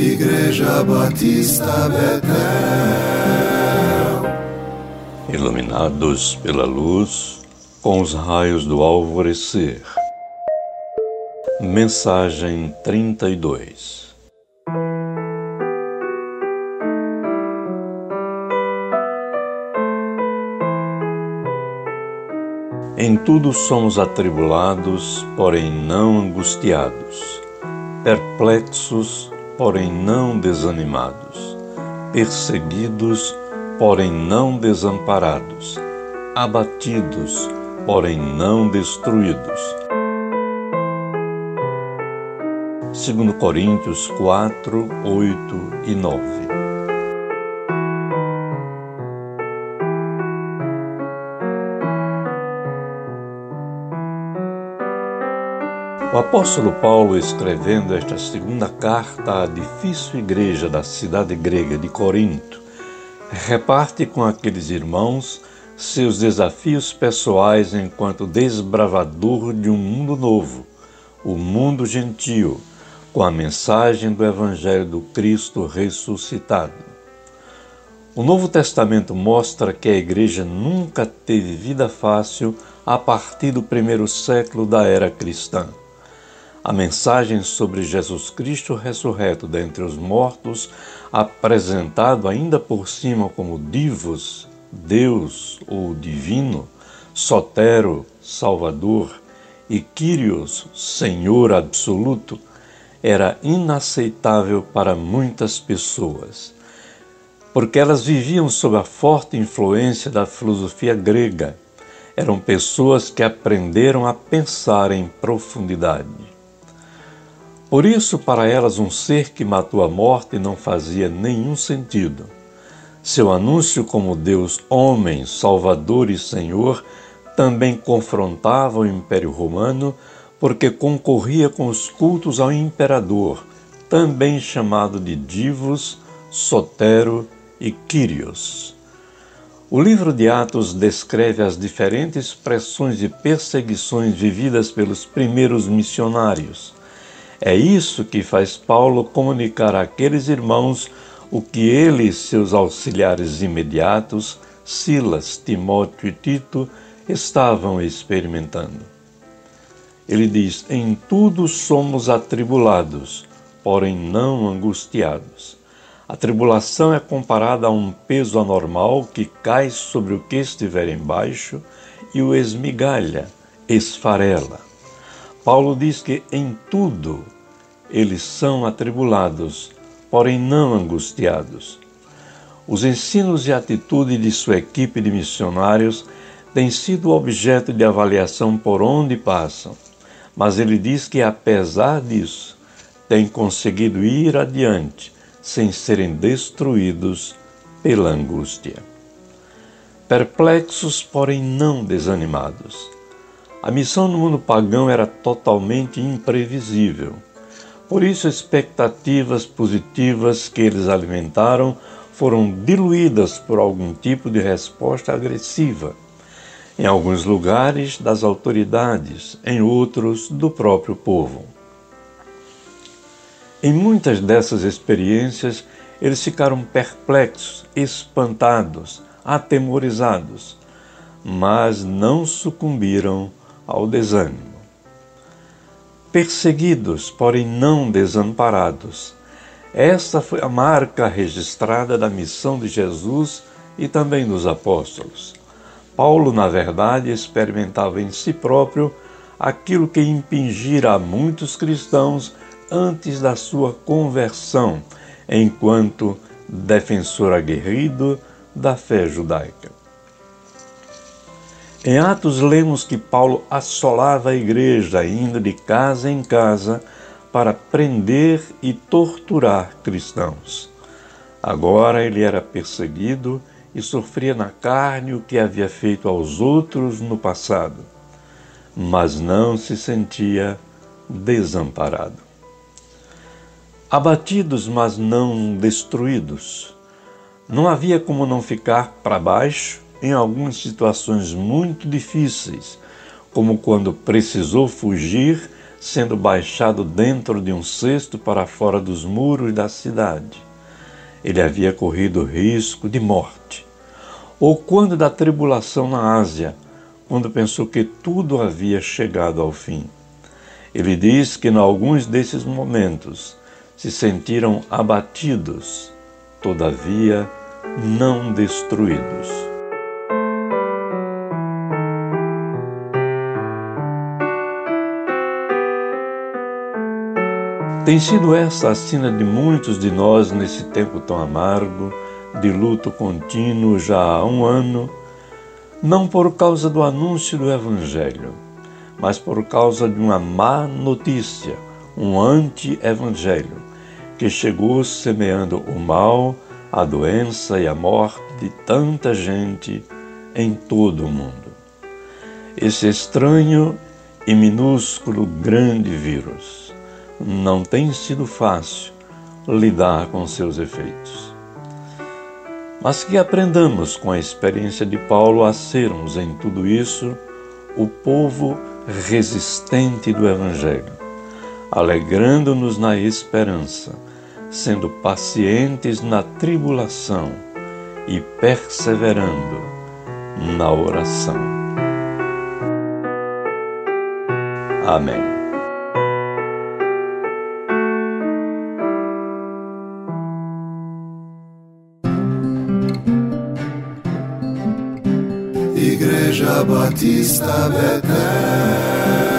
Igreja Batista Betel. Iluminados pela luz, com os raios do alvorecer. Mensagem 32 Em tudo somos atribulados, porém não angustiados, perplexos, porém não desanimados, perseguidos, porém não desamparados, abatidos, porém não destruídos. 2 Coríntios 4, 8 e 9 O apóstolo Paulo, escrevendo esta segunda carta à difícil igreja da cidade grega de Corinto, reparte com aqueles irmãos seus desafios pessoais enquanto desbravador de um mundo novo, o mundo gentil, com a mensagem do Evangelho do Cristo ressuscitado. O Novo Testamento mostra que a igreja nunca teve vida fácil a partir do primeiro século da era cristã. A mensagem sobre Jesus Cristo ressurreto dentre os mortos, apresentado ainda por cima como Divos, Deus ou Divino, Sotero, Salvador, e Kyrios, Senhor absoluto, era inaceitável para muitas pessoas, porque elas viviam sob a forte influência da filosofia grega. Eram pessoas que aprenderam a pensar em profundidade. Por isso, para elas, um ser que matou a morte não fazia nenhum sentido. Seu anúncio como Deus, homem, Salvador e Senhor também confrontava o Império Romano, porque concorria com os cultos ao imperador, também chamado de Divos, Sotero e Quírios. O livro de Atos descreve as diferentes pressões e perseguições vividas pelos primeiros missionários. É isso que faz Paulo comunicar àqueles irmãos o que ele e seus auxiliares imediatos, Silas, Timóteo e Tito, estavam experimentando. Ele diz: Em tudo somos atribulados, porém não angustiados. A tribulação é comparada a um peso anormal que cai sobre o que estiver embaixo e o esmigalha, esfarela. Paulo diz que em tudo eles são atribulados, porém não angustiados. Os ensinos e atitude de sua equipe de missionários têm sido objeto de avaliação por onde passam, mas ele diz que, apesar disso, têm conseguido ir adiante sem serem destruídos pela angústia. Perplexos, porém não desanimados a missão no mundo pagão era totalmente imprevisível. Por isso, expectativas positivas que eles alimentaram foram diluídas por algum tipo de resposta agressiva. Em alguns lugares, das autoridades, em outros, do próprio povo. Em muitas dessas experiências, eles ficaram perplexos, espantados, atemorizados, mas não sucumbiram ao desânimo. Perseguidos, porém não desamparados. Esta foi a marca registrada da missão de Jesus e também dos apóstolos. Paulo, na verdade, experimentava em si próprio aquilo que impingira a muitos cristãos antes da sua conversão, enquanto defensor aguerrido da fé judaica. Em Atos, lemos que Paulo assolava a igreja, indo de casa em casa para prender e torturar cristãos. Agora ele era perseguido e sofria na carne o que havia feito aos outros no passado, mas não se sentia desamparado. Abatidos, mas não destruídos. Não havia como não ficar para baixo em algumas situações muito difíceis, como quando precisou fugir sendo baixado dentro de um cesto para fora dos muros da cidade. Ele havia corrido risco de morte. Ou quando da tribulação na Ásia, quando pensou que tudo havia chegado ao fim. Ele diz que em alguns desses momentos se sentiram abatidos, todavia não destruídos. Tem sido essa a sina de muitos de nós nesse tempo tão amargo, de luto contínuo já há um ano, não por causa do anúncio do Evangelho, mas por causa de uma má notícia, um anti-evangelho, que chegou semeando o mal, a doença e a morte de tanta gente em todo o mundo. Esse estranho e minúsculo grande vírus não tem sido fácil lidar com seus efeitos. Mas que aprendamos com a experiência de Paulo a sermos em tudo isso o povo resistente do Evangelho, alegrando-nos na esperança, sendo pacientes na tribulação e perseverando na oração. Amém. Igreja Batista Betel.